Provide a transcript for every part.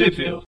Sheffield.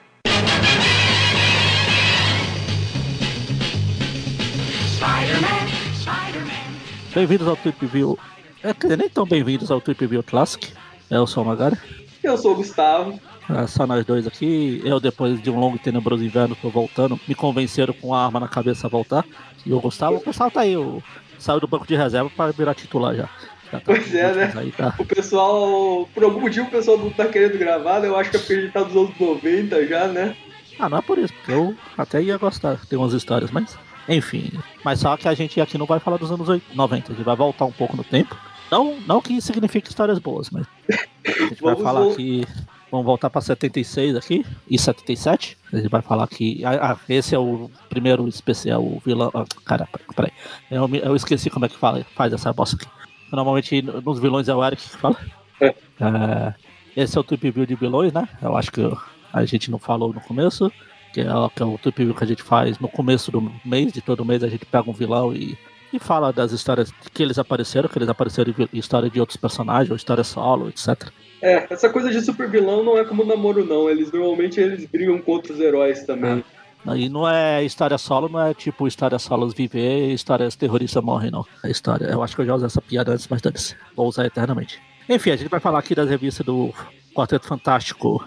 Bem-vindos ao Trip View. É, quer dizer, nem tão bem-vindos ao Trip View Classic. Eu sou o Magari. Eu sou o Gustavo. É só nós dois aqui. Eu, depois de um longo e tenebroso inverno, tô voltando. Me convenceram com a arma na cabeça a voltar. E o Gustavo, o Gustavo tá aí. O... Saiu do banco de reserva para virar titular já. Já tá Pois é, né? Aí tá. O pessoal, por algum motivo, o pessoal não tá querendo gravar, né? Eu acho que é porque ele tá dos anos 90 já, né? Ah, não é por isso, porque eu até ia gostar. Tem umas histórias, mas. Enfim. Mas só que a gente aqui não vai falar dos anos 80, 90. A gente vai voltar um pouco no tempo. Não, não que signifique histórias boas, mas. A gente vai falar aqui. Vamos voltar para 76 aqui e 77. A gente vai falar que. Ah, ah, esse é o primeiro especial, o vilão. Ah, cara, peraí. Eu, eu esqueci como é que fala, faz essa bosta aqui. Normalmente nos vilões é o Eric que fala. É. É, esse é o Trip View de vilões, né? Eu acho que a gente não falou no começo. Que é, o- que é o Trip View que a gente faz no começo do mês, de todo mês a gente pega um vilão e, e fala das histórias que eles apareceram, que eles apareceram em história de outros personagens, ou história solo, etc. É, essa coisa de super vilão não é como namoro, não. Eles normalmente eles brigam com outros heróis também. E não é história solo, não é tipo história solos viver e histórias terroristas morrem, não. É história. Eu acho que eu já usei essa piada antes, mas dane-se. Vou usar eternamente. Enfim, a gente vai falar aqui das revistas do Quarteto Fantástico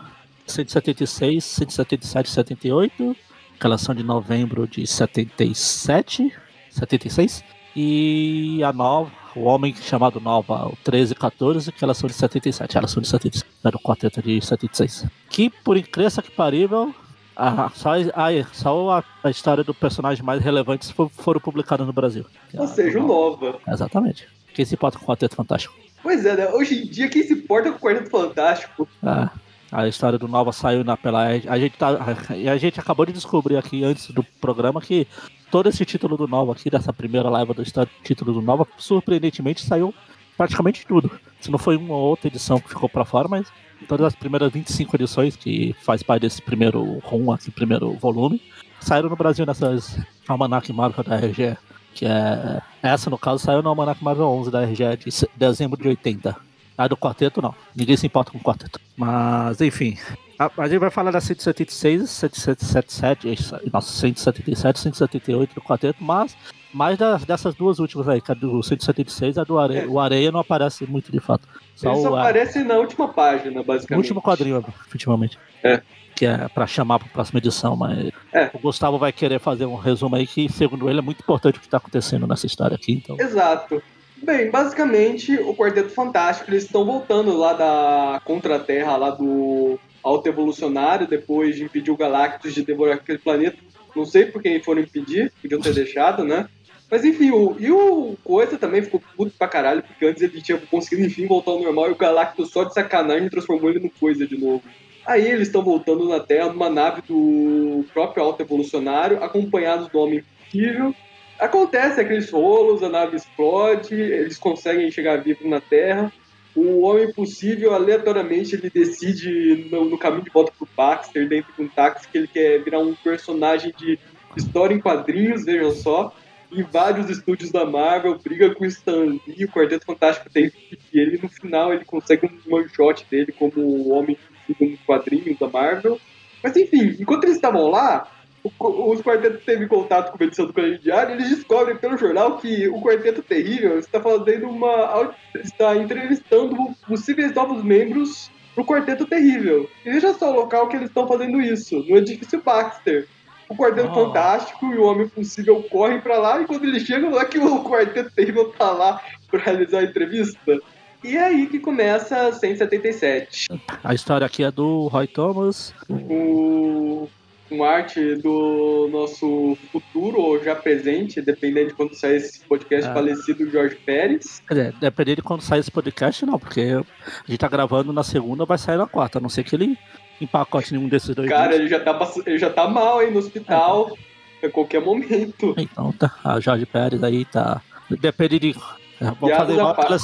176, 177 e 78. Que elas são de novembro de 77, 76. E a nova, o Homem Chamado Nova, o 13 e 14, que elas são de 77. Elas são de 77. Era o quarteto de 76. Que, por incrível que parível, ah, só, a, só a, a história do personagem mais relevante for- foram publicadas no Brasil. Ou seja, o Nova. Exatamente. Quem se importa com o Quarteto Fantástico? Pois é, né? Hoje em dia, quem se importa com o Quarteto Fantástico? Ah, a história do Nova saiu na pela a gente tá e a gente acabou de descobrir aqui antes do programa que todo esse título do Nova aqui dessa primeira leva do história, título do Nova surpreendentemente saiu praticamente tudo. Se não foi uma ou outra edição que ficou pra fora, mas todas as primeiras 25 edições que faz parte desse primeiro rum aqui, primeiro volume, saíram no Brasil nessas Almanac Marvel da RGE, que é essa no caso saiu no Almanac Marvel 11 da RGE de dezembro de 80. A do quarteto não. Ninguém se importa com o quarteto. Mas, enfim. A, a gente vai falar da 176, 177, isso, nossa, 177, 178 do quarteto, mas mais das, dessas duas últimas aí, que a do 176 e a do Areia. É. O Areia não aparece muito de fato. Só Ele só aparece na última página, basicamente. último quadrinho, efetivamente. É. Que é pra chamar pra próxima edição, mas É. o Gustavo vai querer fazer um resumo aí que, segundo ele, é muito importante o que tá acontecendo nessa história aqui, então. Exato. Bem, basicamente, o Quarteto Fantástico, eles estão voltando lá da Contra-Terra, lá do Alto Evolucionário, depois de impedir o Galactus de devorar aquele planeta. Não sei por quem foram impedir, podiam ter deixado, né? Mas enfim, o, e o Coisa também ficou puto pra caralho, porque antes ele tinha conseguido enfim voltar ao normal e o Galactus só de sacanagem transformou ele no Coisa de novo. Aí eles estão voltando na Terra numa nave do próprio Alto Evolucionário, acompanhados do Homem Possível. Acontece aqueles rolos, a nave explode, eles conseguem chegar vivos na Terra. O Homem Possível, aleatoriamente, ele decide no, no caminho de volta pro Baxter, dentro de um táxi, que ele quer virar um personagem de história em quadrinhos, vejam só. Invade os estúdios da Marvel, briga com o Stan Lee, o Quarteto Fantástico tem e ele, no final, ele consegue um one shot dele como o Homem no quadrinho da Marvel. Mas enfim, enquanto eles estavam lá, o os quartetos teve contato com a edição do Colégio Diário, eles descobrem pelo jornal que o Quarteto Terrível está fazendo uma. está entrevistando possíveis novos membros pro Quarteto Terrível. E veja só o local que eles estão fazendo isso, no edifício Baxter. O Quarteto Oh. Fantástico e o Homem Possível correm pra lá e quando eles chegam lá que o Quarteto Terrível tá lá pra realizar a entrevista. E é aí que começa a 177 A história aqui é do Roy Thomas, com, com arte do nosso futuro ou já presente, dependendo de quando sair esse podcast Ah. falecido Jorge Pérez. Quer dizer, dependendo de quando sair esse podcast, não, porque a gente tá gravando na segunda, vai sair na quarta, a não ser que ele empacote nenhum desses dois Cara, dias. ele já tá, ele já tá mal aí no hospital a qualquer momento. Então tá, a Jorge Pérez aí tá. Depende de. é, Vou fazer igual aquelas.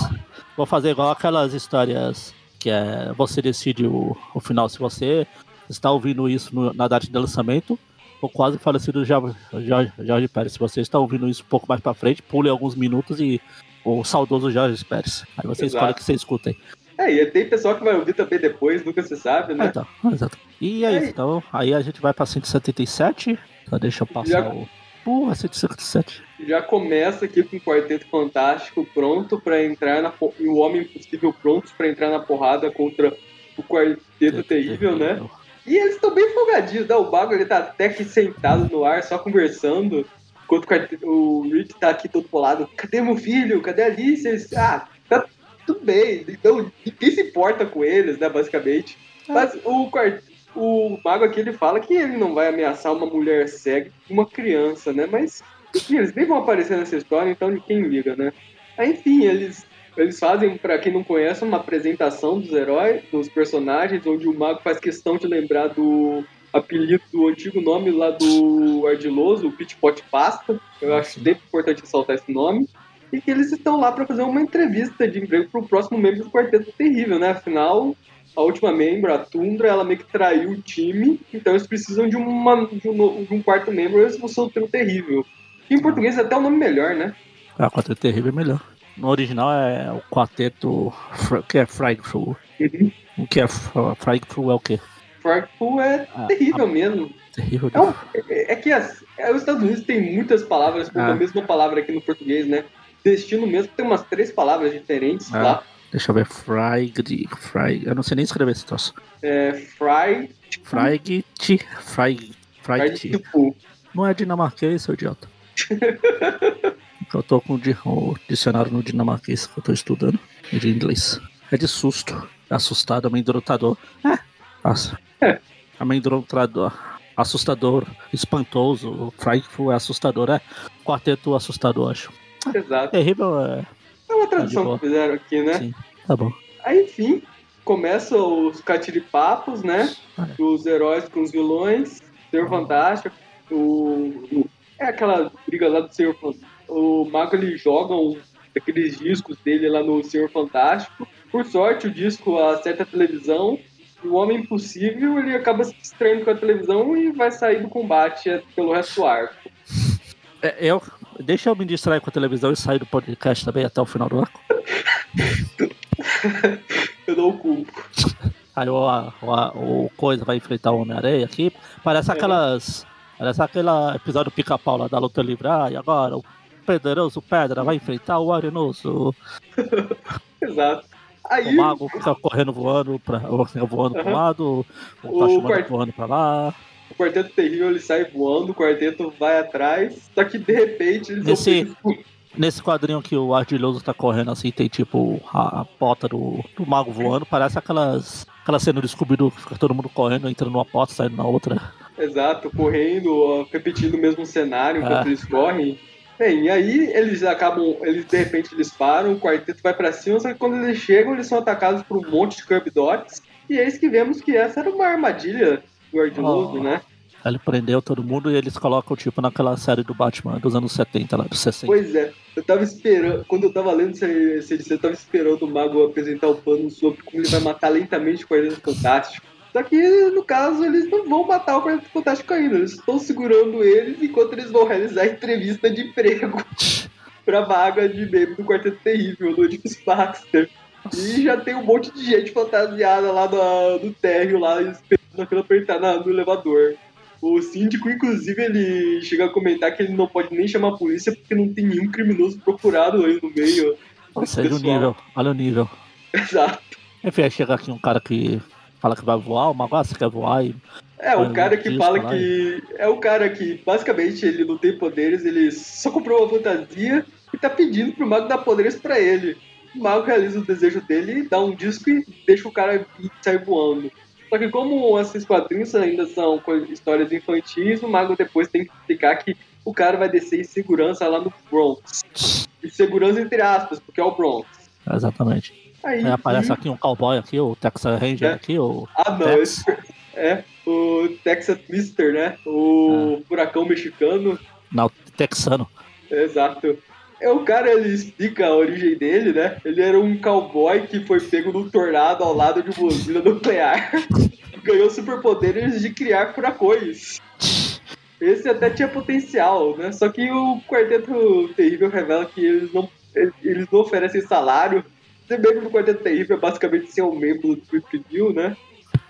Vou fazer igual aquelas histórias que é você decide o, o final se você está ouvindo isso no- na data de lançamento. O quase falecido Jorge, Jorge, Jorge Pérez. Se você está ouvindo isso um pouco mais pra frente, pule alguns minutos e o saudoso Jorge Pérez. Aí você Exato. escolhe o que você escuta aí. É, e tem pessoal que vai ouvir também depois, nunca se sabe, né? Ah, então, exato. E é isso, então. Aí a gente vai pra 177. Só deixa eu passar Já- o. Porra, 177. Já começa aqui com o Quarteto Fantástico pronto pra entrar na. E o Homem Impossível prontos pra entrar na porrada contra o Quarteto Terrível, né? E eles estão bem folgadinhos, né? O Bago ele tá até aqui sentado no ar, só conversando. Enquanto o, quarteto- o Rick tá aqui todo polado. Cadê meu filho? Cadê a Alice? Eles, ah, tá tudo bem. Então, ninguém se importa com eles, né? Basicamente. Mas o, o Mago aqui ele fala que ele não vai ameaçar uma mulher cega uma criança, né? Mas, enfim, eles nem vão aparecer nessa história, então de quem liga, né? Aí, enfim, eles. Eles fazem, pra quem não conhece, uma apresentação dos heróis, dos personagens, onde o mago faz questão de lembrar do apelido, do antigo nome lá do Ardiloso, o Pit Pot Pasta. Eu acho sempre importante ressaltar esse nome. E que eles estão lá para fazer uma entrevista de emprego pro próximo membro do Quarteto Terrível, né? Afinal, a última membro, a Tundra, ela meio que traiu o time, então eles precisam de, uma, de, um, de um quarto membro, eles vão ser o trio terrível. Em português é até o nome melhor, né? Ah, o Quarteto Terrível é melhor. No original é o Quarteto. Que é Frightful. Uhum. O que é Fr- Frightful é o quê? Frightful é Ah, terrível mesmo. Terrível. É, um- é- é que as, é, os Estados Unidos tem muitas palavras com Ah. a mesma palavra aqui no português, né? Destino mesmo tem umas três palavras diferentes Ah. lá. Deixa eu ver. Frig. Frig. Eu não sei nem escrever esse troço. É. Frig. fry Frig. tipo, Não é dinamarquês, seu idiota. eu tô com o di- o dicionário no dinamarquês que eu tô estudando. é De inglês. É de susto. Assustado, amedrontador. É. Nossa. É. Amedrontador. Assustador. Espantoso. Frightful é assustador. É. Quarteto assustador, acho. exato. Terrível é. É uma tradução boa. que fizeram aqui, né? Sim. Tá bom. Aí, enfim, começam os catiripapos, né? Ah, Os heróis com os vilões, Senhor Fantástico, o, o- é aquela briga lá do Senhor Fantástico. O Mago ele joga um, aqueles discos dele lá no Senhor Fantástico. Por sorte, o disco acerta a televisão. E o Homem Impossível ele acaba se distraindo com a televisão e vai sair do combate é, pelo resto do arco. É, eu, deixa eu me distrair com a televisão e sair do podcast também até o final do arco. Eu dou o culpo. Aí o, a- o, o Coisa vai enfrentar o Homem-Aranha aqui. Parece É. aquelas. Parece aquele episódio pica-pau lá da luta livre. Ah, e agora o Pedroso Pedra vai enfrentar o Arenoso. Exato. O Aí, mago fica correndo voando, pra, voando pro Aham. lado, o O Tachumana quart- voando pra lá. O Quarteto Terrível ele sai voando, o Quarteto vai atrás. Só que de repente eles Nesse- pegos Nesse quadrinho que o Ardiloso tá correndo assim, tem tipo a, a bota do, do mago voando, parece aquelas. Aquela cena do Scooby-Doo que fica todo mundo correndo, entrando numa porta, saindo na outra. Exato, correndo, repetindo o mesmo cenário enquanto Ah. eles correm. Bem, e aí eles acabam, eles de repente eles param, o quarteto vai pra cima, só que quando eles chegam, eles são atacados por um monte de Kirby Dots. E eis que vemos que essa era uma armadilha do Ardiloso, Oh. né? Ele prendeu todo mundo e eles colocam tipo naquela série do Batman dos anos 70, lá dos 60. Pois é, eu tava esperando, quando eu tava lendo esse edição, eu tava esperando o Mago apresentar o plano sobre como ele vai matar lentamente o Quarteto Fantástico. Só que, no caso, eles não vão matar o Quarteto Fantástico ainda, eles estão segurando eles enquanto eles vão realizar a entrevista de emprego pra vaga de membro do Quarteto Terrível, do edifício Baxter. E já tem um monte de gente fantasiada lá no, no térreo, lá, esperando pra apertar na- no elevador. O síndico, inclusive, ele chega a comentar que ele não pode nem chamar a polícia porque não tem nenhum criminoso procurado aí no meio. Nossa, olha o nível, olha o nível. Exato. Enfim, aí chega aqui um cara que fala que vai voar, o mago, ah, você quer voar? E É, o cara que fala lá que. É o cara que, basicamente, ele não tem poderes, ele só comprou uma fantasia e tá pedindo pro mago dar poderes pra ele. O mago realiza o desejo dele, dá um disco e deixa o cara ir- sair voando. Só que como esses quadrinhos ainda são histórias infantis, o mago depois tem que explicar que o cara vai descer em segurança lá no Bronx. E segurança entre aspas, porque é o Bronx. Exatamente. Aí, Aí aparece e- aqui um cowboy aqui, o Texas Ranger É. aqui, o Ah, não, Tex. esse é o Texas Twister, né? O furacão mexicano. Não, texano. Exato. É o cara, ele explica a origem dele, né? Ele era um cowboy que foi pego num tornado ao lado de uma usina nuclear. Ganhou superpoderes de criar furacões. Esse até tinha potencial, né? Só que o Quarteto Terrível revela que eles não, eles não oferecem salário, ser membro do Quarteto Terrível é basicamente ser um membro do Trip View, né?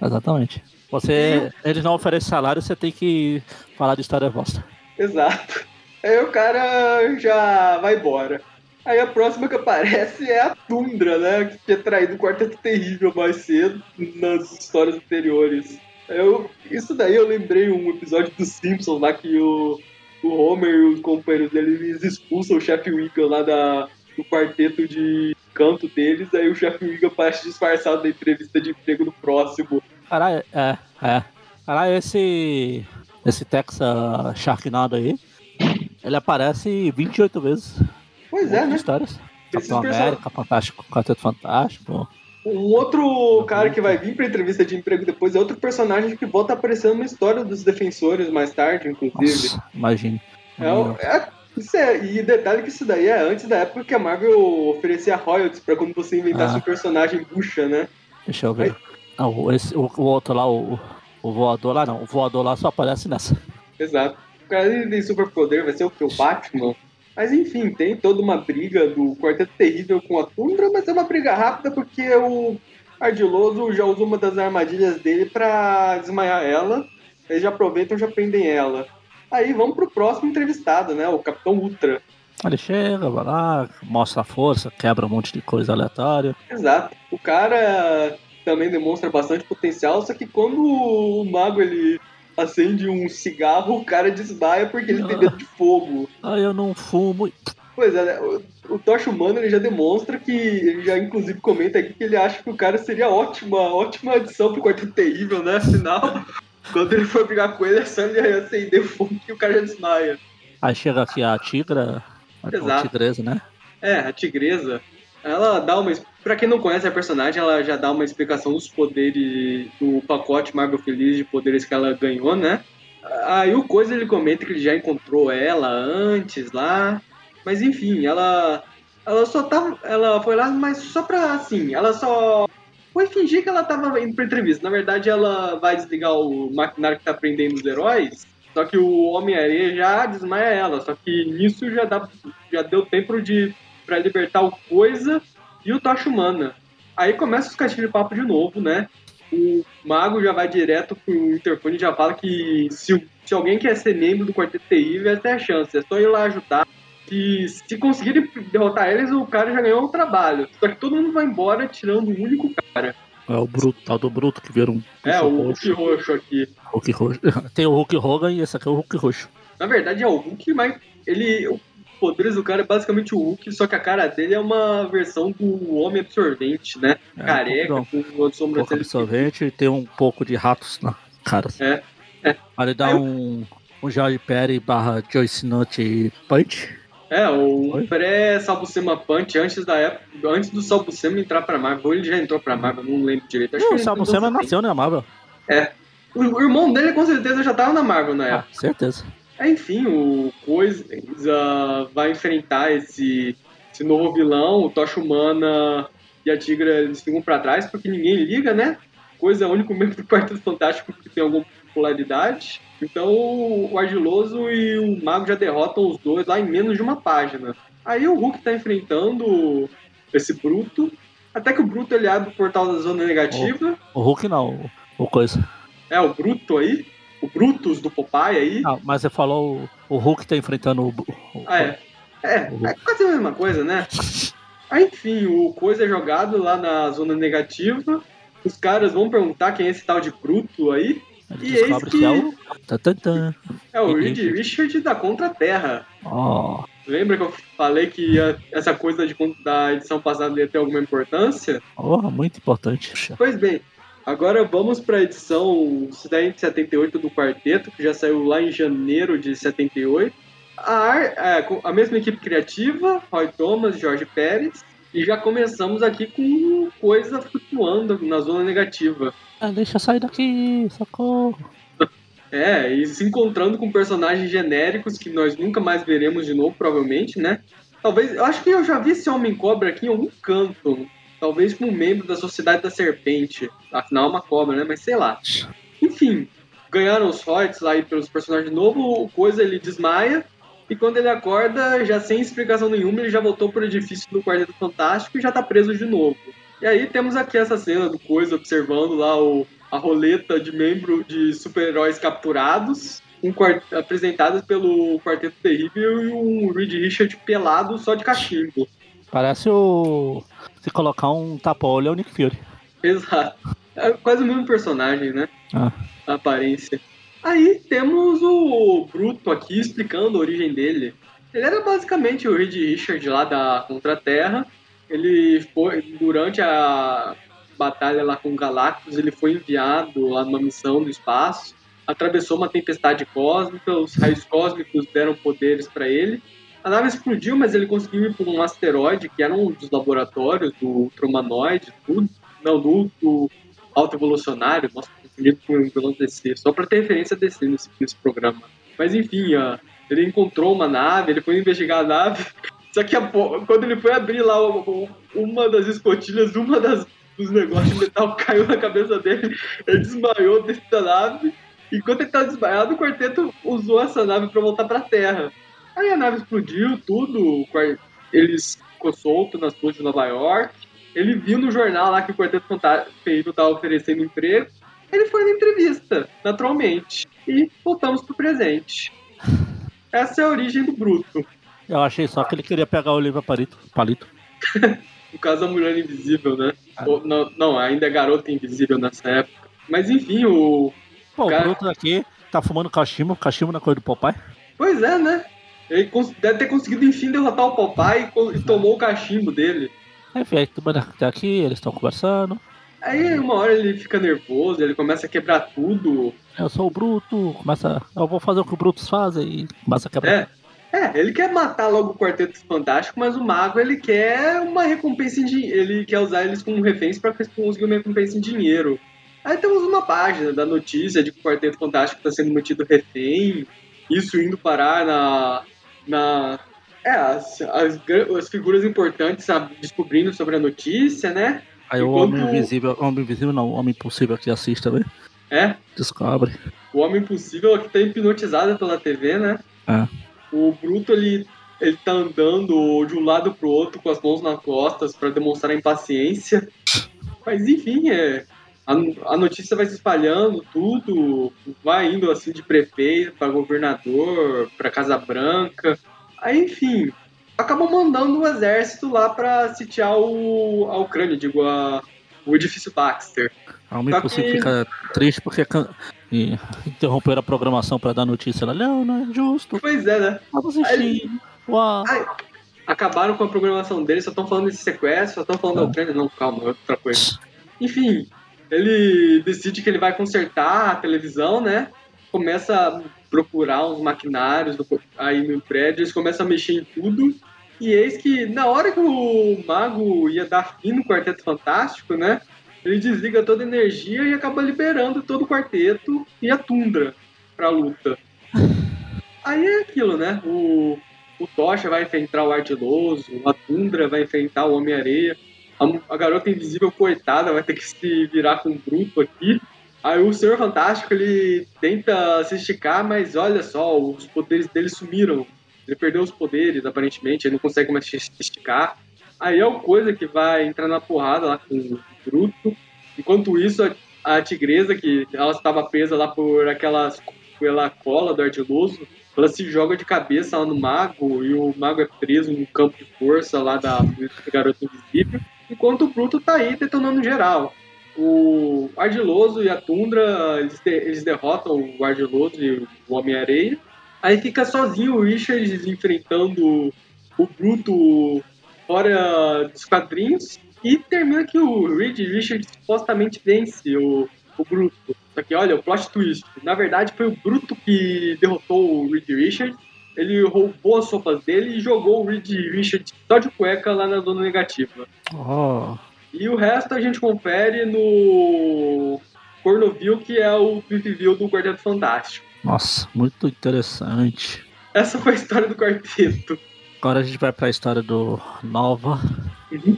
Exatamente. Você, eles não oferecem salário, você tem que falar de história bosta. Exato. Aí o cara já vai embora. Aí a próxima que aparece é a Tundra, né? Que tinha traído o Quarteto Terrível mais cedo nas histórias anteriores. Eu, isso daí eu lembrei um episódio dos Simpsons lá que o, o Homer e os companheiros dele expulsam o chefe Wiggum lá da, do quarteto de canto deles, aí o chefe Wiggum aparece disfarçado na entrevista de emprego no próximo. Caralho, é, é. Caralho, esse. Esse Texas Sharknado aí, ele aparece 28 vezes. Pois é, né? Histórias. Capitão América, Fantástico, Quarteto Fantástico. Um outro cara que vai vir pra entrevista de emprego depois é outro personagem que volta aparecendo na história dos defensores mais tarde, inclusive. Nossa, imagine. É, é- isso é- e detalhe que isso daí é antes da época que a Marvel oferecia royalties pra quando você inventasse Ah. um personagem bucha, né? Deixa eu ver. Ah, o, esse, o, o outro lá, o, o voador lá não. O voador lá só aparece nessa. Exato. O cara tem superpoder, vai ser o que? O Batman? Mas enfim, tem toda uma briga do Quarteto Terrível com a Tundra, mas é uma briga rápida porque o Ardiloso já usou uma das armadilhas dele pra desmaiar ela. Eles já aproveitam e já prendem ela. Aí vamos pro próximo entrevistado, né? O Capitão Ultra. Ele chega, vai lá, mostra a força, quebra um monte de coisa aleatória. Exato. O cara também demonstra bastante potencial, só que quando o mago ele acende um cigarro, o cara desmaia porque ele tem medo de fogo. Ah, eu não fumo. Pois é, né? o, o Tocha Humano ele já demonstra que, ele já inclusive comenta aqui que ele acha que o cara seria ótima, ótima adição pro Quarteto Terrível, né? Afinal, quando ele for brigar com ele, é só ele acender fogo que o cara já desmaia. Aí chega aqui a tigra, a tigresa, né? É, a tigresa, ela dá uma. Pra quem não conhece a personagem, ela já dá uma explicação dos poderes do pacote Marvel Feliz de poderes que ela ganhou, né? Aí o Coisa ele comenta que ele já encontrou ela antes lá. Mas enfim, ela. Ela só tava. Ela foi lá, mas só pra assim, ela só. Foi fingir que ela tava indo pra entrevista. Na verdade, ela vai desligar o maquinário que tá prendendo os heróis. Só que o Homem-Aranha já desmaia ela. Só que nisso já, dá, já deu tempo de pra libertar o Coisa e o Tocha Humana. Aí começa os caixinhos de papo de novo, né? O Mago já vai direto pro interfone e já fala que se, se alguém quer ser membro do Quarteto Terrível, essa é a chance. É só ir lá ajudar. E se conseguirem derrotar eles, o cara já ganhou o trabalho. Só que todo mundo vai embora tirando o único cara. É o Bruto, tal do Bruto que vira um É, o roxo. Hulk roxo aqui. Hulk roxo. Tem o Hulk Hogan e esse aqui é o Hulk roxo. Na verdade é o Hulk, mas ele. Poderes do cara é basicamente o Hulk, só que a cara dele é uma versão do Homem Absorvente, né? É, Careca, um com uma Um pouco absorvente e tem um pouco de ratos na cara. É, é. Ele dá eu- um, um George Perry barra Joyce Nut Punch. É, o pré-Salbucema Punch, antes da época, antes do Salbucema entrar pra Marvel, ou ele já entrou pra Marvel, não lembro direito. Acho o também. nasceu na Marvel. O, o irmão dele com certeza já tava na Marvel na Ah, época. certeza. É, Enfim, o Coisa vai enfrentar esse, esse novo vilão, o Tocha Humana e a Tigra eles ficam pra trás porque ninguém liga, né? Coisa é o único membro do Quarteto Fantástico que tem alguma popularidade. Então o Ardiloso e o Mago já derrotam os dois lá em menos de uma página. Aí o Hulk tá enfrentando esse Bruto. Até que o Bruto ele abre o portal da zona negativa. O Hulk não, o, o coisa. É, o Bruto aí. O Brutus do Popeye aí. Ah, mas você falou o, o Hulk tá enfrentando o. o Ah, é. É, é quase a mesma coisa, né? Aí, enfim, o coisa é jogado lá na zona negativa. Os caras vão perguntar quem é esse tal de Bruto aí. Ele E eis que... é que- o. Tan, tan, tan. É o. Reed Richard da Contra-Terra. Ó, Lembra que eu falei que essa coisa de, da edição passada ia ter alguma importância? ó, muito importante. Pois bem, agora vamos para a edição 78 do Quarteto, que já saiu lá em janeiro de 78. A, é, a mesma equipe criativa, Roy Thomas, Jorge Pérez. E já começamos aqui com coisa flutuando na zona negativa. Ah, deixa eu sair daqui, socorro. É, e se encontrando com personagens genéricos que nós nunca mais veremos de novo, provavelmente, né? Talvez, eu acho que eu já vi esse Homem-Cobra aqui em algum canto. Talvez como membro da Sociedade da Serpente. Afinal, é uma cobra, né? Mas sei lá. Enfim, ganharam os royalties lá pelos personagens novos. O Coisa ele desmaia. E quando ele acorda, já sem explicação nenhuma, ele já voltou pro edifício do Quarteto Fantástico e já tá preso de novo. E aí temos aqui essa cena do Coisa observando lá o, a roleta de membro de super-heróis capturados, um apresentadas pelo Quarteto Terrível e um Reed Richard pelado só de cachimbo. Parece o. Se colocar um tapa-olho é o Nick Fury. Exato. É quase o mesmo personagem, né? Ah. A aparência. Aí temos o Bruto aqui explicando a origem dele. Ele era basicamente o Reed Richard lá da Contra-Terra. Ele foi, durante a batalha lá com Galactus, ele foi enviado lá numa missão no espaço. Atravessou uma tempestade cósmica, os raios cósmicos deram poderes para ele. A nave explodiu, mas ele conseguiu ir para um asteroide, que era um dos laboratórios do Ultramanoide, tudo. Não, do, do Alto Evolucionário. Nossa, confundido com o vilão DC. Só para ter referência a DC nesse, nesse programa. Mas enfim, uh, ele encontrou uma nave, ele foi investigar a nave. Só que a, quando ele foi abrir lá uma das escotilhas, uma das, dos negócios de metal caiu na cabeça dele, ele desmaiou dentro da nave. Enquanto ele estava desmaiado, o quarteto usou essa nave para voltar para a Terra. Aí a nave explodiu, tudo, eles ficou solto nas ruas de Nova York. Ele viu no jornal lá que o Quarteto Fantástico estava oferecendo emprego. Ele foi na entrevista, naturalmente. E voltamos pro presente. Essa é a origem do Bruto. Eu achei só que ele queria pegar o livro palito. palito. no caso, a Mulher Invisível, né? Ah. Ou, não, não, ainda é Garota Invisível nessa época. Mas enfim, o. Pô, cara... o Bruto aqui tá fumando cachimbo, cachimbo na cor do papai. Pois é, né? Ele deve ter conseguido, enfim, derrotar o papai e, tomou o cachimbo dele. É, velho, até aqui, eles estão conversando. Aí uma hora ele fica nervoso, ele começa a quebrar tudo. Eu sou o Bruto, começa. Eu vou fazer o que os Brutos fazem e começa a quebrar. É. É, ele quer matar logo o Quarteto Fantástico, mas o Mago ele quer uma recompensa em dinheiro. Ele quer usar eles como reféns para conseguir uma recompensa em dinheiro. Aí temos uma página da notícia de que o Quarteto Fantástico está sendo mantido refém, isso indo parar na, na é, as, as, as figuras importantes sabe, descobrindo sobre a notícia, né? Aí Enquanto... o Homem Invisível, Homem Invisível não, o Homem Impossível que assiste também. É? Descobre. O Homem Impossível que tá hipnotizado pela TV, né? É. O Bruto, ele, ele tá andando de um lado pro outro com as mãos nas costas para demonstrar impaciência. Mas enfim, é, a, notícia vai se espalhando, tudo vai indo assim de prefeito para governador, para Casa Branca. Aí, enfim, acabou mandando o exército lá para sitiar o, a Ucrânia, digo, a, o edifício Baxter. A Homem que... fica triste porque e interromperam a programação para dar notícia lá. Não, não é justo. Pois é, né? Vamos assistir. Uau. Aí, acabaram com a programação deles, só estão falando desse sequestro, só estão falando da Ucrânia. Não, calma, é outra coisa. Enfim, ele decide que ele vai consertar a televisão, né? Começa a procurar uns maquinários aí no prédio, eles começam a mexer em tudo. E eis que, na hora que o mago ia dar fim no Quarteto Fantástico, né? Ele desliga toda a energia e acaba liberando todo o quarteto e a Tundra pra luta. Aí é aquilo, né? O, o Tocha vai enfrentar o Ardiloso, a Tundra vai enfrentar o Homem-Areia a, a, garota invisível, coitada, vai ter que se virar com um bruto aqui. Aí o Senhor Fantástico, ele tenta se esticar, mas olha só, os poderes dele sumiram. Ele perdeu os poderes, aparentemente, ele não consegue mais se esticar. Aí é o Coisa que vai entrar na porrada lá com o Bruto. Enquanto isso, a, a Tigresa, que ela estava presa lá por aquelas, pela cola do Ardiloso, ela se joga de cabeça lá no Mago, e o Mago é preso no campo de força lá da Garota Invisível enquanto o Pluto tá aí detonando geral. O Ardiloso e a Tundra, eles, de, eles derrotam o Ardiloso e o Homem-Areia. Aí fica sozinho o Richard enfrentando o Bruto fora dos quadrinhos. E termina que o Reed Richard supostamente vence o, o Bruto. Só que olha, o plot twist. Na verdade, foi o Bruto que derrotou o Reed Richard ele roubou as sopas dele e jogou o Reed Richard só de cueca lá na zona negativa. Oh. E o resto a gente confere no Cornoville, que é o Viviville do Quarteto Fantástico. Nossa, muito interessante. Essa foi a história do quarteto. Agora a gente vai pra história do Nova. Uhum.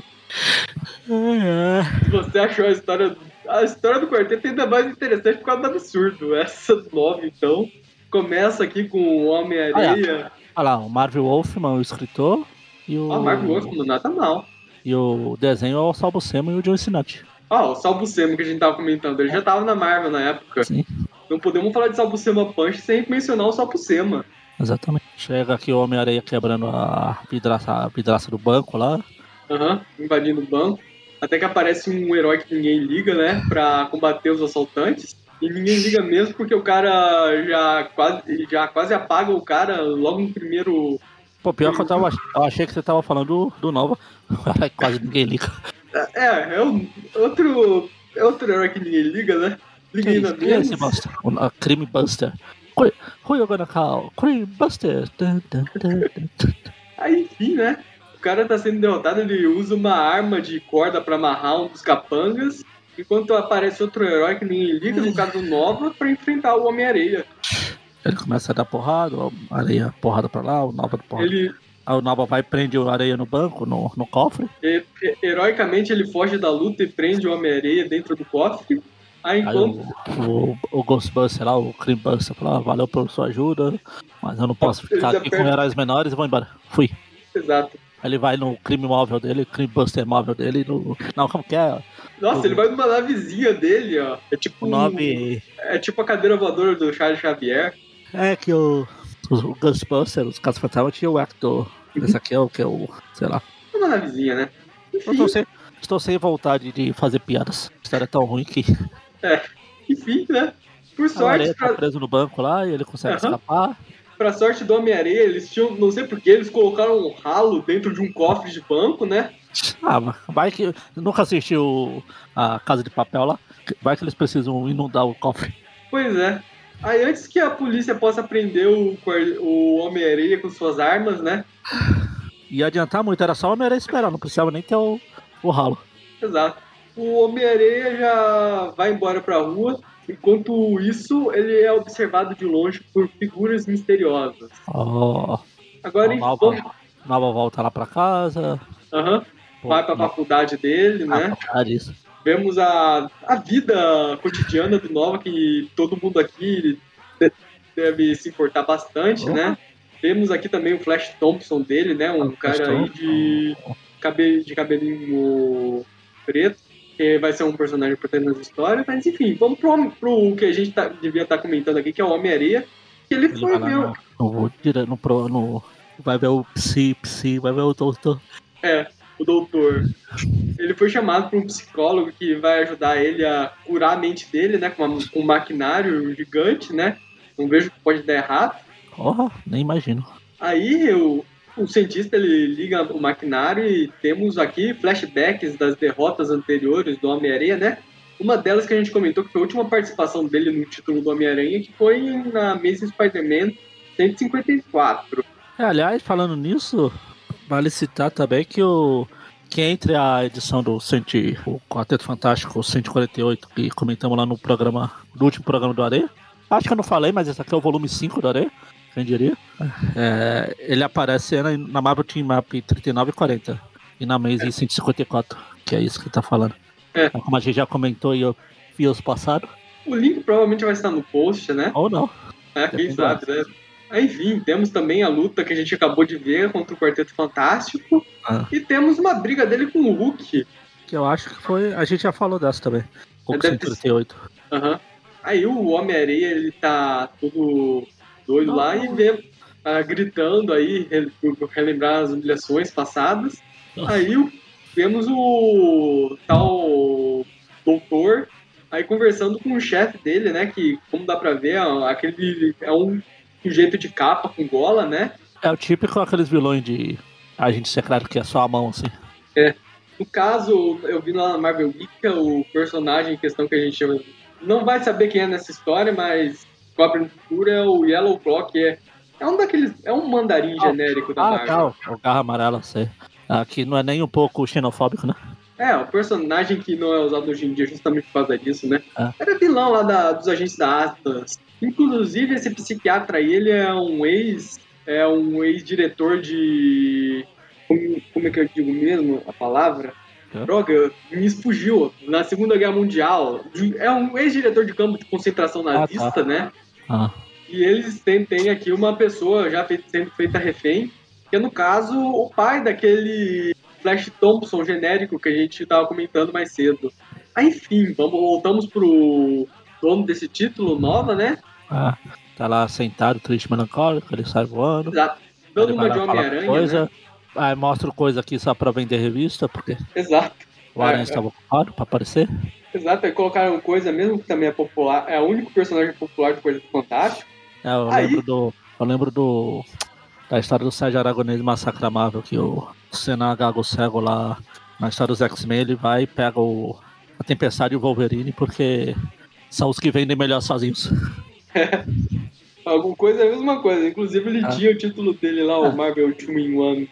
É, é. Você achou a história. A história do quarteto ainda mais interessante por causa do absurdo. Essa nova, então começa aqui com o Homem-Areia. Olha lá, o Marvel Wolfman, o escritor, e o. Ah, Marvel Wolfman nada mal. E o desenho é o Sal Buscema e o John Sinatti. Ah, o Sal Buscema que a gente tava comentando, ele já tava na Marvel na época. Sim. Não podemos falar de Sal Buscema Punch sem mencionar o Sal Buscema. Exatamente. Chega aqui o Homem-Aranha quebrando a vidraça, a vidraça do banco lá. Aham, invadindo o banco. Até que aparece um herói que ninguém liga, né? Pra combater os assaltantes. E ninguém liga mesmo porque o cara já quase, já quase apaga o cara logo no primeiro. Pô, pior que eu tava. Eu achei que você tava falando do, do Nova. Quase ninguém liga. É, é um, outro. É outro herói que ninguém liga, né? Ninguém ainda quem é esse. Buster? O Crime Buster. Who, who you gonna call? Crime Buster. Aí, enfim, né? O cara tá sendo derrotado, ele usa uma arma de corda pra amarrar um dos capangas, enquanto aparece outro herói que ninguém liga, no caso do Nova, pra enfrentar o Homem-Areia. Ele começa a dar porrada, o areia porrada pra lá, o Nova porrada. Ele, Aí o Nova vai e prende o areia no banco, no, no cofre. he- heroicamente, ele foge da luta e prende o Homem-Areia dentro do cofre. Aí, Aí enquanto. o, o, o Ghostbuster lá, o Buster, fala, ah, valeu por sua ajuda, mas eu não posso ficar aqui com heróis menores e vou embora. Fui. Exato. Ele vai no crime móvel dele, crime buster móvel dele, no... Não, como que é? Nossa, ele vai numa navezinha dele, ó. É tipo. O nome... É tipo a cadeira voadora do Charles Xavier. É que o, o, o Ghostbuster, os casos fantasmas, tinha o Hector. Esse aqui é o que é o... sei lá. É Uma navezinha, né? Eu Enfim, tô sem, estou sem vontade de fazer piadas. A história é tão ruim que enfim, né? Por sorte, areia tá pra, preso no banco lá e ele consegue Aham. escapar. Pra sorte do Homem-Areia, eles tinham. Não sei porquê, eles colocaram um ralo dentro de um cofre de banco, né? Ah, vai que... Nunca assistiu a Casa de Papel lá? Vai que eles precisam inundar o cofre. Pois é. Aí antes que a polícia possa prender o, o Homem-Areia com suas armas, né? Ia adiantar muito, era só o Homem-Aranha esperar, não precisava nem ter o, o ralo. Exato. O Homem-Areia já vai embora pra rua. Enquanto isso, ele é observado de longe por figuras misteriosas. Ó, Agora, a nova, nova volta lá pra casa. Aham. vai pra faculdade dele, né? Ah, disso. Vemos a, a vida cotidiana do Nova, que todo mundo aqui de- deve se importar bastante, Oh. né? Temos aqui também o Flash Thompson dele, né? Um Ah, cara aí de, cabe, de cabelinho preto, que vai ser um personagem importante nas histórias, mas enfim, vamos pro, pro que a gente tá- devia estar comentando aqui, que é o Homem-Areia, que ele Ele foi lá ver. no, no, no, pro- no- vai ver o Psi, Psi, vai ver o doutor. É, o doutor. Ele foi chamado por um psicólogo que vai ajudar ele a curar a mente dele, né? Com uma- com um maquinário gigante, né? Não vejo que pode dar errado. Porra, nem imagino. Aí o, o cientista ele liga o maquinário e temos aqui flashbacks das derrotas anteriores do Homem-Aranha, né? Uma delas que a gente comentou que foi a última participação dele no título do Homem-Aranha, que foi na Amazing Spider-Man 154. É, aliás, falando nisso, vale citar também que o. Que entre a edição do cento, o Quarteto Fantástico 148, que comentamos lá no programa, do último programa do Areia. Acho que eu não falei, mas esse aqui é o volume 5 do Areia, quem diria. É, ele aparece na, na Marvel Team Map 39 e 40 e na Amazing 154, que é isso que tá falando. É. Como a gente já comentou e eu vi os passados, O link provavelmente vai estar no post, né? ou não. É, quem sabe, né? Aí, Enfim, temos também a luta que a gente acabou de ver contra o Quarteto Fantástico. Ah. E temos uma briga dele com o Hulk. Que eu acho que foi. A gente já falou dessa também. O Deve ter 138. Aham. Aí o Homem-Areia, ele tá todo doido lá e vê ah, gritando aí, relembrar as humilhações passadas. Aí o- vemos o tal doutor aí conversando com o chefe dele, né? Que, como dá pra ver, ó, aquele é um sujeito de capa com gola, né? É o típico aqueles vilões de agente secreto que é só a mão assim. No caso, eu vi lá na Marvel Geek, o personagem em questão que a gente chama- não vai saber quem é nessa história, mas cobre no futuro é o Yellow que é, é um daqueles. É um mandarim Ah, genérico da Ah, Marvel. tá. O garra amarela, sei. Aqui não é nem um pouco xenofóbico, né? É, o personagem que não é usado hoje em dia justamente por causa disso, né? Ah. Era vilão lá da- dos agentes da Atlas. Inclusive, esse psiquiatra aí, ele é um ex. É um ex-diretor de. Como, como é que eu digo mesmo a palavra? Droga, me fugiu. Na Segunda Guerra Mundial. É um ex-diretor de campo de concentração tá. nazista, né? Ah, E eles têm, têm aqui uma pessoa já feita, sendo feita refém, que é no caso o pai daquele Flash Thompson genérico que a gente estava comentando mais cedo. Ah, enfim, vamos, voltamos pro dono desse título, Nova, né? Ah, tá lá sentado, triste, melancólico, ele sai voando. Exato. Dando uma de Homem-Aranha, né? Aí mostra coisa aqui só pra vender revista, porque Exato. o Aranha É, estava ocupado pra aparecer. Exato, aí colocaram coisa mesmo que também é popular, é o único personagem popular do Quarteto Fantástico. É, eu Aí- lembro do. Eu lembro do. Da história do Sérgio Aragonês Massacre Amável, que o Senna Gago Cego lá, na história dos X-Men, ele vai e pega o, a Tempestade e o Wolverine, porque são os que vendem melhor sozinhos. Alguma coisa é a mesma coisa. Inclusive ele Ah. tinha o título dele lá, o Ah. Marvel Two in One.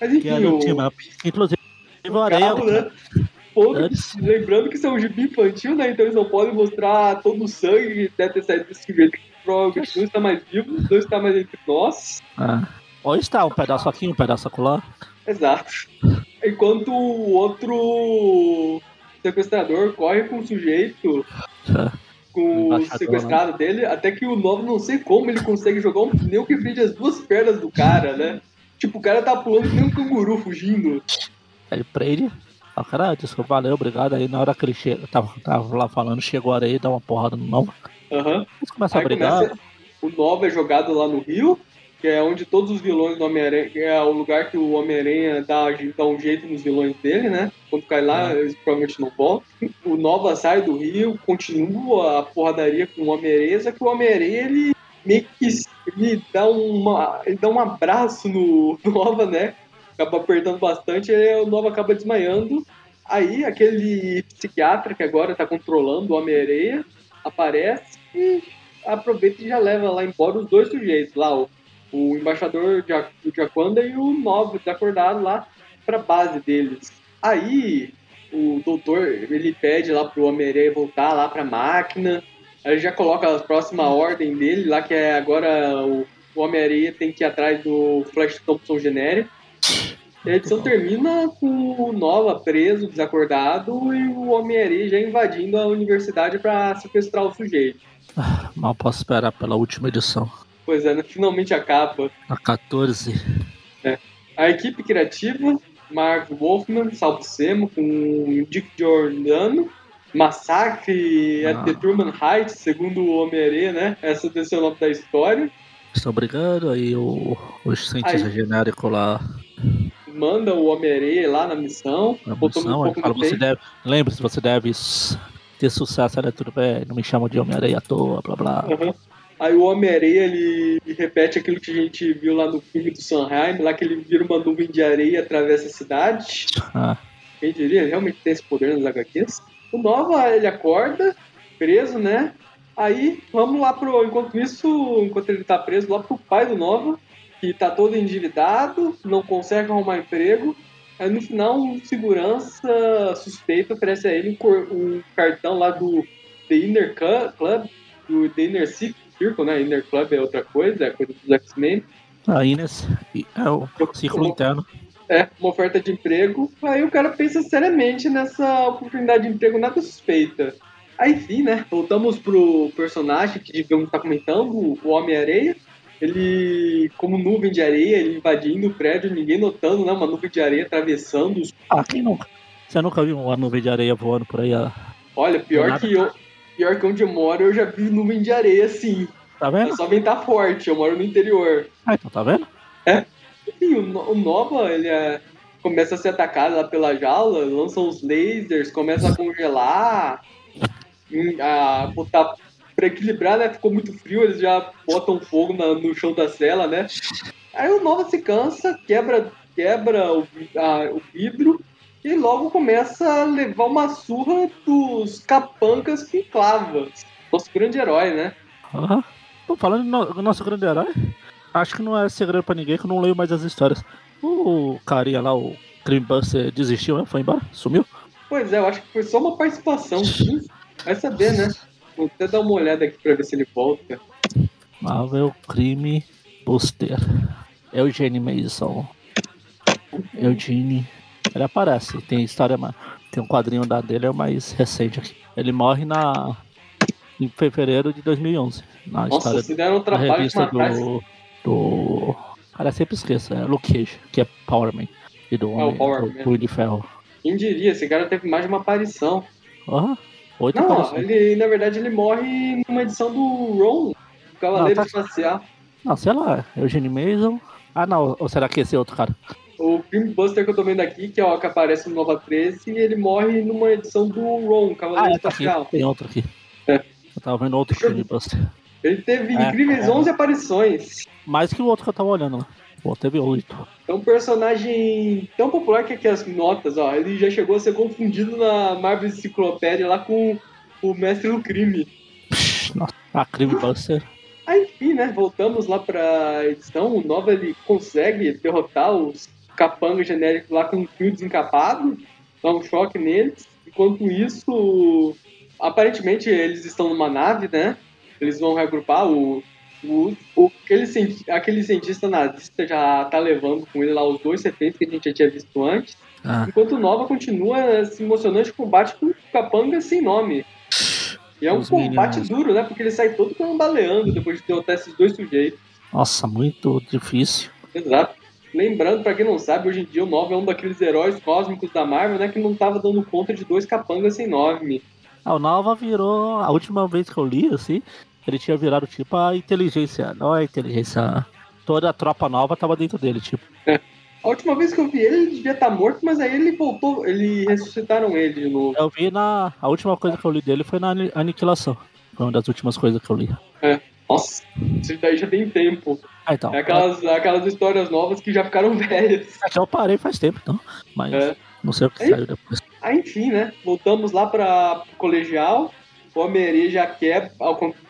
Mas Que enfim, é o o team up. Inclusive, o carro, né? Antes. lembrando que isso é um gibi infantil, né? Então eles não podem mostrar todo o sangue que deve ter saído desse que Provavelmente não está mais vivo, não está mais entre nós. Ah. Ou está, um pedaço aqui, um pedaço acolá. Exato. Enquanto o outro sequestrador corre com o sujeito, Ah. com o Embaixador, sequestrado dele, até que o Novo não sei como ele consegue jogar um pneu que prende as duas pernas do cara, né? Tipo, o cara tá pulando que nem um canguru fugindo. Ele prende. Ah, cara, desculpa, valeu, obrigado. Aí na hora que ele chega, tava, tava lá falando, chegou a areia dá uma porrada no Nova. Aham. Eles começam a Aí brigar. começa, o Nova é jogado lá no Rio, que é onde todos os vilões do Homem-Aranha, que é o lugar que o Homem-Aranha dá, dá um jeito nos vilões dele, né? Quando cai lá, É. eles provavelmente não voltam. O Nova sai do Rio, continua a porradaria com o Homem-Aranha, só que o Homem-Aranha, ele meio que ele dá, uma, ele dá um abraço no Nova, né? Acaba apertando bastante, aí o Nova acaba desmaiando. Aí aquele psiquiatra que agora tá controlando o Homem-Aranha aparece e aproveita e já leva lá embora os dois sujeitos, lá o, o embaixador do Jaquanda e o Novo desacordado lá pra base deles. Aí o doutor ele pede lá pro Homem-Aranha voltar lá pra máquina, aí já coloca a próxima ordem dele lá, que é agora o, o Homem-Aranha tem que ir atrás do Flash Thompson genérico. E a edição termina com o Nova preso, desacordado, e o Homem-Aranha já invadindo a universidade pra sequestrar o sujeito. Mal posso esperar pela última edição. Pois é, né? finalmente acaba. A 14. A equipe criativa, Mark Wolfman, Salvo Semo, com Dick Giordano, Massacre at Ah. the Truman Heights, segundo o Homem-Aranha, né? Essa deve ser o nome da história. Estão brigando, aí o, o cientista Aí. genérico lá Manda o Homem-Aranha lá na missão. na missão, ele pouco fala, você deve. Lembre-se, você deve ter sucesso, né? Tudo bem, não me chama de Homem-Aranha à toa, blá blá. Aham. Aí o Homem-Areia, ele repete aquilo que a gente viu lá no filme do Sanheim, lá que ele vira uma nuvem de areia e atravessa a cidade. Ah, Quem diria, ele realmente tem esse poder nas HQs. O Nova, ele acorda, preso, né? Aí, vamos lá pro... Enquanto isso, enquanto ele tá preso, lá pro pai do Nova, que tá todo endividado, não consegue arrumar emprego. Aí, no final, um segurança suspeito oferece a ele um, cor- um cartão lá do The Inner Club, do The Inner Cir- Circle, né? Inner Club é outra coisa, é coisa dos X-Men. a Ines é o círculo interno. É, uma oferta de emprego. Aí o cara pensa seriamente nessa oportunidade de emprego nada suspeita. Aí, enfim, né? Voltamos pro personagem que devemos estar comentando, o Homem-Areia. Ele, como nuvem de areia, ele invadindo o prédio, ninguém notando, né? Uma nuvem de areia atravessando os. Ah, quem nunca? Você nunca viu uma nuvem de areia voando por aí? ah? Olha, pior que eu. Pior que onde eu moro, eu já vi nuvem de areia assim. Tá É vendo? só ventar forte, eu moro no interior. Ah, então tá vendo? O, No- Nova, ele é- começa a ser atacado lá pela jaula, lançam os lasers, começa a congelar, a botar pra equilibrar, né? Ficou muito frio, eles já botam fogo na- no chão da cela, né? Aí o Nova se cansa, quebra, quebra o, a- o vidro e logo começa a levar uma surra dos capancas com clavas. Nosso grande herói, né? Aham. Tô falando no, do nosso grande herói. Acho que não é segredo pra ninguém que eu não leio mais as histórias. O carinha lá, o Crime Buster, desistiu, né? Foi embora? Sumiu? Pois é, eu acho que foi só uma participação. Vai saber, né? Vou até dar uma olhada aqui pra ver se ele volta. Marvel Crime Buster. Eugene Mason. Eugene. Ele aparece, tem história. Tem um quadrinho da dele, é o mais recente aqui. Ele morre na. em fevereiro de 2011. Na Nossa, história se deram um trabalho de matar esse do. Cara, sempre esqueço. É Luke Cage, que é Power Man. E do o Homem. Punho de Ferro. Quem diria, esse cara teve mais de uma aparição. Aham. Oito Não, aparições. ele, na verdade, ele morre numa edição do Ron, Cavaleiro Não, tá- Espacial. Não, sei lá. Eugene Mason. Ah, não. Ou será que esse é outro cara? O Grim Buster que eu tô vendo aqui, que é o que aparece no Nova 13, ele morre numa edição do Ron, Ah, Cavaleiro é, tá aqui. Espacial. Tem outro aqui. É. Eu tava vendo outro filme Buster. Ele teve É, incríveis é. 11 aparições. Mais que o outro que eu tava olhando lá. Pô, teve oito. É um personagem tão popular que aqui as notas, ó, ele já chegou a ser confundido na Marvel Enciclopédia lá com o Mestre do Crime. Nossa, a Crime Buster. Aí, enfim, né, voltamos lá pra edição, o Nova ele consegue derrotar os capangas genéricos lá com um fio desencapado, dá um choque neles. Enquanto isso, aparentemente eles estão numa nave, né, eles vão reagrupar o... O, o, aquele, aquele cientista nazista já tá levando com ele lá os dois reféns que a gente já tinha visto antes. Ah, Enquanto o Nova continua esse emocionante combate com capanga sem nome. E é um Os combate Minions. duro, né? Porque ele sai todo baleando depois de derrotar esses dois sujeitos. nossa, muito difícil. Exato. Lembrando, pra quem não sabe, hoje em dia o Nova é um daqueles heróis cósmicos da Marvel, né? Que não tava dando conta de dois capangas sem nome. Ah, o Nova virou. A última vez que eu li, assim, ele tinha virado tipo a inteligência. Não é a inteligência. Toda a tropa nova tava dentro dele, tipo. A última vez que eu vi ele, ele devia estar morto, mas aí ele voltou, ele ressuscitaram ele de novo. Eu vi na. A última coisa que eu li dele foi na Ani- Aniquilação. Foi uma das últimas coisas que eu li. Nossa, isso daí já tem tempo. Ah, então. É aquelas, aquelas histórias novas que já ficaram velhas. É que eu parei faz tempo, então. Mas É. não sei o que Aí- saiu depois. Aí, enfim, né? Voltamos lá para o colegial. O Homem-Aranha já quer, ao contrário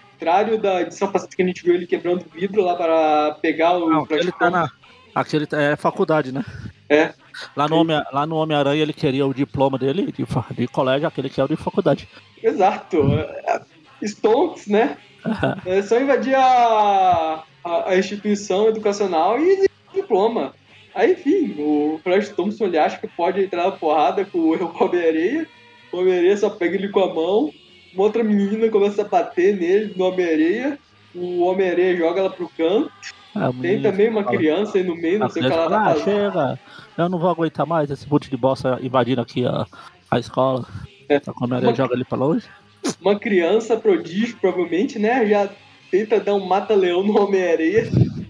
da edição passada que a gente viu ele quebrando vidro lá para pegar o Não, ele tá na. Aquele é faculdade, né? É. Lá no, Homem, lá no Homem-Aranha ele queria o diploma dele de, de colégio, aquele que é o de faculdade. Exato. É, Stonks, né? É só invadir a, a, a instituição educacional e diploma. Aí, enfim, o Flash Thompson ele acha que pode entrar na porrada com o Homem-Aranha. O Homem-Aranha só pega ele com a mão. Uma outra menina começa a bater nele no Homem-Aranha. O Homem-Aranha joga ela pro canto. É, o Tem também uma fala- criança aí no meio, não a sei o que ela fala, tá ah, fazendo. chega, eu não vou aguentar mais esse monte de bosta invadindo aqui a, a escola. É. A Homem-Aranha Uma- joga ele pra longe. Uma criança prodígio, provavelmente, né? Já tenta dar um mata-leão no Homem-Aranha.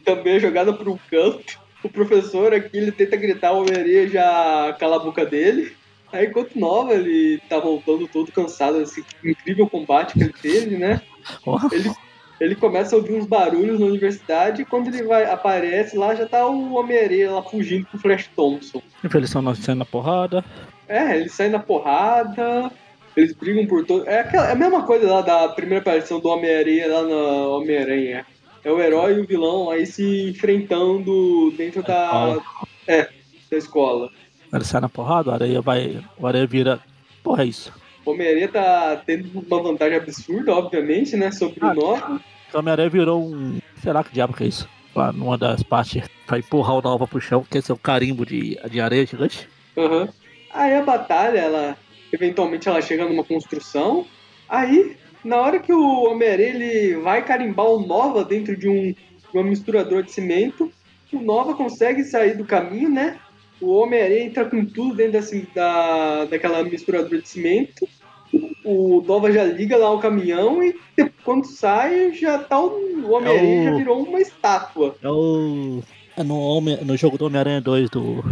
Também é jogada pro canto. O professor aqui, ele tenta gritar, o Homem-Aranha já cala a boca dele. Aí, enquanto Nova, ele tá voltando todo cansado desse incrível combate que ele teve, né? Ele, ele começa a ouvir uns barulhos na universidade e quando ele vai, aparece lá, já tá o Homem-Aranha lá fugindo com o Flash Thompson. Eles estão nascendo na porrada. É, eles saem na porrada, eles brigam por todo. É, aquela- é a mesma coisa lá da primeira aparição do Homem-Aranha lá na Homem-Aranha. É o herói e o vilão aí se enfrentando dentro da. É, da escola. Ele sai na porrada, o areia vai. O areia vira. Porra, é isso. O Homem-Aranha tá tendo uma vantagem absurda, obviamente, né? Sobre Ah, o Nova. O Homem-Aranha virou um. Sei lá que diabo que é isso. Lá numa das partes. Pra empurrar o Nova pro chão, que esse é o carimbo de, de areia gigante. Aham. Aí a batalha, ela. Eventualmente ela chega numa construção. Aí, na hora que o Homem-Aranha ele vai carimbar o Nova dentro de um uma misturadora de cimento, o Nova consegue sair do caminho, né? O Homem-Aranha entra com tudo dentro desse, da, daquela misturadora de cimento. O Nova já liga lá o caminhão e quando sai, já tá o, o Homem-Aranha É já virou uma estátua. É o. É no, Homem, no jogo do Homem-Aranha 2 do,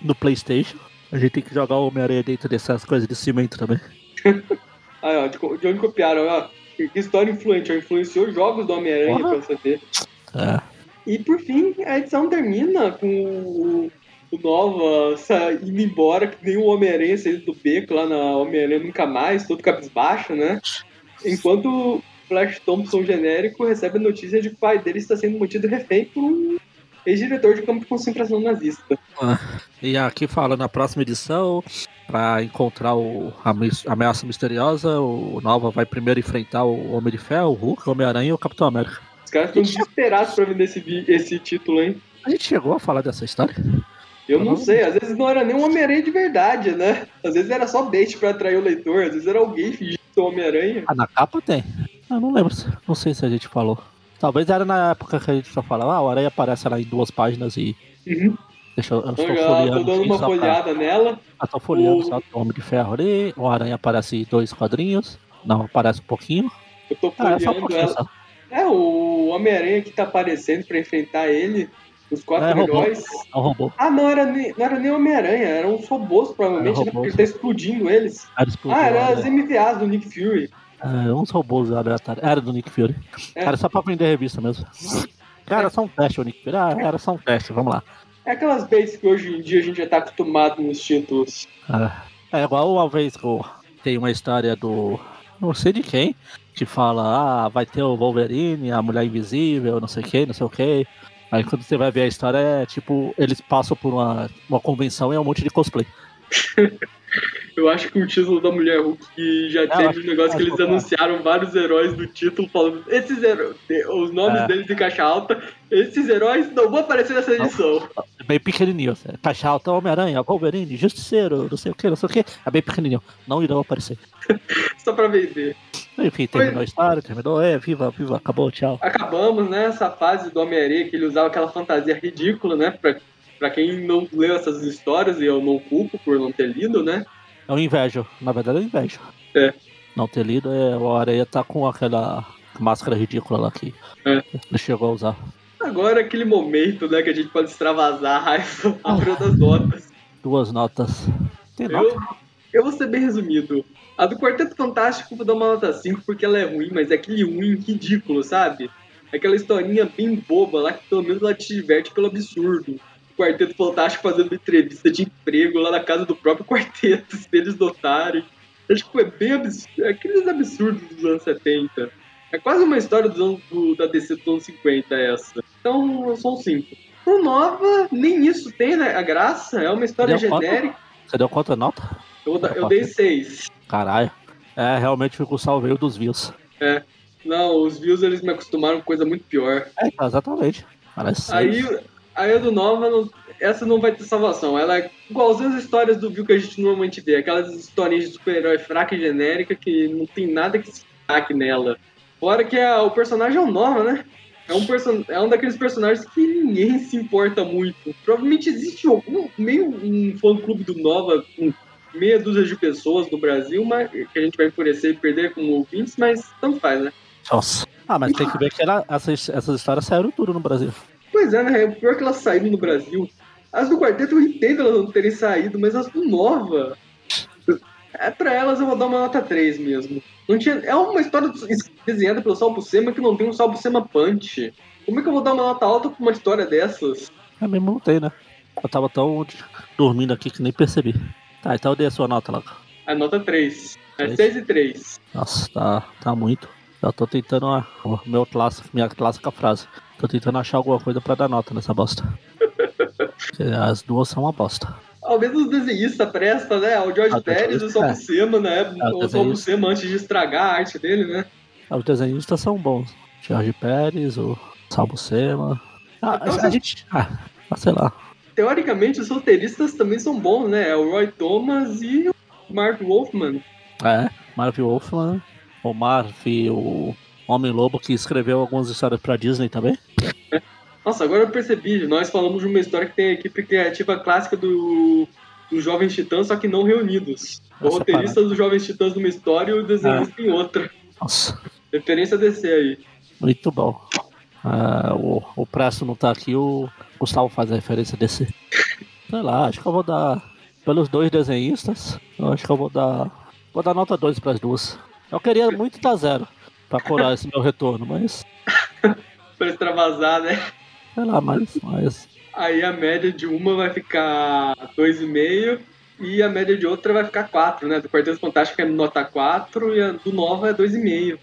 do PlayStation. A gente tem que jogar o Homem-Aranha dentro dessas coisas de cimento também. Aí, ó, de, onde copiaram, ó. Que história influente, ó, influenciou jogos do Homem-Aranha Porra. pra você ver. É. E por fim, a edição termina com o, o Nova sa- indo embora, que nem o Homem-Aranha saindo do beco lá na Homem-Aranha Nunca Mais, todo cabisbaixo, né? Enquanto o Flash Thompson genérico recebe a notícia de que o pai dele está sendo mantido refém por um ex-diretor de campo de concentração nazista. E aqui fala na próxima edição, pra encontrar o, a ameaça misteriosa, o Nova vai primeiro enfrentar o Homem de Ferro, o Hulk, o Homem-Aranha e o Capitão América. Os caras estão desesperados pra vender esse, esse título, hein? A gente chegou a falar dessa história? Eu não sei, às vezes não era nem um Homem-Aranha de verdade, né? Às vezes era só bait pra atrair o leitor, às vezes era alguém fingindo Homem-Aranha. Ah, na capa tem. Eu não lembro, não sei se a gente falou. Talvez era na época que a gente só falava, ah, o Aranha aparece lá em duas páginas e. Uhum. Deixa eu. Eu estou Eu folheando. tô dando aqui uma folhada nela. Eu tô folheando O- só o Homem de Ferro ali. O Aranha aparece em dois quadrinhos. Não, aparece um pouquinho. Eu tô Ah, é folheando ela. É, o Homem-Aranha que tá aparecendo pra enfrentar ele. Os quatro É, robô. heróis. É um robô. Ah, não era, nem, não era nem Homem-Aranha, eram uns robôs, provavelmente, Era né? robôs. Porque ele tá explodindo eles. Era explodiu, Ah, era as MVAs do Nick Fury. É, uns robôs aleatórios. Era do Nick Fury. É. Era só pra vender revista mesmo. Era só um teste, o Nick Fury. Ah, era só um teste, vamos lá. É aquelas baits que hoje em dia a gente já tá acostumado nos títulos. É, é igual uma vez que eu- tem uma história do. Não sei de quem, que fala, ah, vai ter o Wolverine, a Mulher Invisível, não sei o que, não sei o que. Aí quando você vai ver a história, é tipo, eles passam por uma, uma convenção e é um monte de cosplay. Eu acho que o título da Mulher Hulk já eu teve acho um negócio que eles anunciaram vários heróis do título, falando esses heróis, os nomes É. deles em caixa alta, esses heróis não vão aparecer nessa edição. É bem pequenininho. Caixa alta, Homem-Aranha, Wolverine, Justiceiro, não sei o que, não sei o que. É bem pequenininho. Não irão aparecer. Só pra vender. Enfim, terminou a história, terminou, é, viva, viva, acabou, tchau. Acabamos nessa fase do Homem-Aranha que ele usava aquela fantasia ridícula, né? Pra, pra quem não leu essas histórias, e eu não culpo por não ter lido, né? É um invejo. Na verdade, é um invejo. É. Não ter lido, é, o Areia tá com aquela máscara ridícula lá que É. ele chegou a usar. Agora é aquele momento, né, que a gente pode extravasar a raiva abrindo as notas. Duas notas. Tem Eu, nota? eu vou ser bem resumido. A do Quarteto Fantástico eu vou dar uma nota 5 porque ela é ruim, mas é aquele ruim ridículo, sabe? Aquela historinha bem boba lá que pelo menos ela te diverte pelo absurdo. O Quarteto Fantástico fazendo entrevista de emprego lá na casa do próprio quarteto, se eles notarem. É, tipo, é bem absurdo. É aqueles absurdos dos anos 70. É quase uma história anos, do- da DC dos anos 50 essa. Então, eu um 5. Pro Nova, nem isso tem, né? A graça. É uma história quanto? genérica. Você deu quanto nota? Eu, dar- eu dei 6. Caralho. É, realmente ficou salveio dos views. Não, os views eles me acostumaram com coisa muito pior. É, exatamente. Parece Aí, seis. aí a do Nova, não- essa não vai ter salvação. Ela é igualzinha as histórias do view que a gente normalmente vê. Aquelas historinhas de super-herói fraca e genérica que não tem nada que se destaque nela. Fora que a- o personagem é o Nova, né? É um, person... é um daqueles personagens que ninguém se importa muito. Provavelmente existe algum meio um fã-clube do Nova com meia dúzia de pessoas no Brasil, mas que a gente vai enfurecer e perder como ouvintes, mas tanto faz, né? Nossa. Ah, mas tem que ver que ela- essas, essas histórias saíram tudo no Brasil. Pois é, né? O pior é que elas saíram no Brasil. As do quarteto eu entendo elas não terem saído, mas as do Nova. É pra elas eu vou dar uma nota 3 mesmo. Não tinha, é uma história desenhada pelo Sal Buscema que não tem um Sal Buscema punch. Como é que eu vou dar uma nota alta pra uma história dessas? É mesmo não tem, né? Eu tava tão dormindo aqui que nem percebi. Tá, então eu dei a sua nota lá. A nota 3. É Três. 6 e 3. Nossa, tá, tá muito. Eu tô tentando a, meu clássico, minha clássica frase. Tô tentando achar alguma coisa pra dar nota nessa bosta. As duas são uma bosta. Ao menos o desenhista presta, né? O George Ah, Pérez e o Sal é. Né? É, o o Sal desenhista. Buscema antes de estragar a arte dele, né? Ah, Os desenhistas são bons. Jorge Pérez, o Salvo Sema. Ah, Então, a, a gente. Ah, ah, sei lá. Teoricamente, os roteiristas também são bons, né? É o Roy Thomas e o Mark Wolfman. É, Marv Wolfman, o Marv, o Homem-Lobo, que escreveu algumas histórias pra Disney também. Nossa, agora eu percebi, nós falamos de uma história que tem a equipe criativa clássica do, dos Jovens Titãs, só que não reunidos. O roteirista dos Jovens Titãs numa história e o desenhista em outra. Nossa, Referência DC aí. muito bom. Ah, o, o Presto não tá aqui, o Gustavo faz a referência desse. Sei lá, acho que eu vou dar. Pelos dois desenhistas, eu acho que eu vou dar. Vou dar nota 2 pras duas. Eu queria muito dar zero pra curar esse meu retorno, mas. Pra extravasar, né? Sei lá, mas. mas Aí a média de uma vai ficar 2,5 e a média de outra vai ficar 4, né? Do Quarteto Fantástico é nota 4 e a do Nova é 2,5.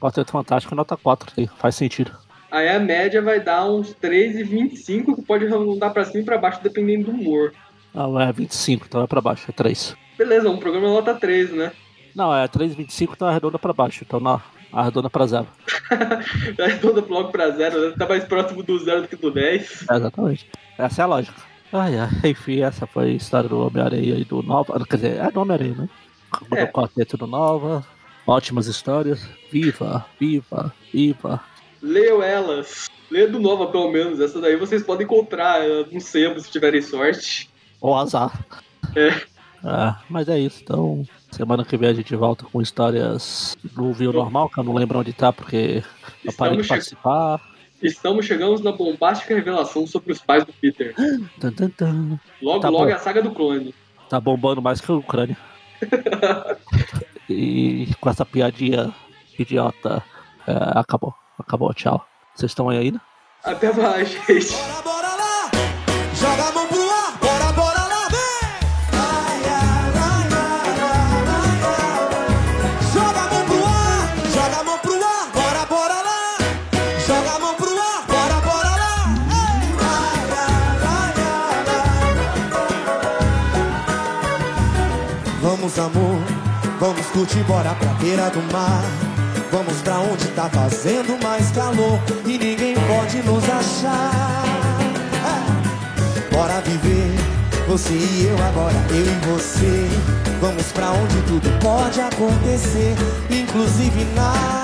Quarteto Fantástico nota 4, sim, faz sentido. Aí a média vai dar uns 3,25, que pode arredondar pra cima e pra baixo dependendo do humor. Não, é 25, então é pra baixo, é 3. Beleza, um programa nota 3, né? Não, é 3,25, então arredonda pra baixo, então na, arredonda pra zero. Arredonda logo pra zero, né? Tá mais próximo do zero do que do 10. É, exatamente. Essa é a lógica. Ai, ai, enfim, essa foi a história do Homem-Aranha e do Nova. Quer dizer, é do Homem-Aranha, né? É. Do quarteto do Nova. Ótimas histórias. Viva, viva, viva. Leiam elas. Leia do Nova, pelo menos. Essa daí vocês podem encontrar no sebo se tiverem sorte. Ou azar. É. Ah, mas é isso. Então, semana que vem a gente volta com histórias do Viu Normal, que eu não lembro onde tá, porque eu parei de participar. Estamos chegando na bombástica revelação sobre os pais do Peter. Tan, tan, tan. Logo, Tá logo bom. é a saga do clone. Tá bombando mais que a Ucrânia. e com essa piadinha idiota, é, acabou. Acabou, tchau. Vocês estão aí ainda? Até mais, gente. Bora, bora lá! Joga Vamos, amor, vamos curtir, bora pra beira do mar. Vamos pra onde tá fazendo mais calor e ninguém pode nos achar. É. Bora viver, você e eu agora, eu e você. Vamos pra onde tudo pode acontecer, inclusive nada.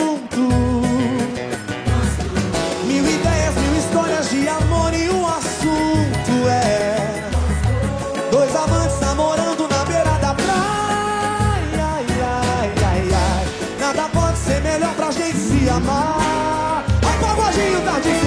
se amar. Apagadinho, Tardinho.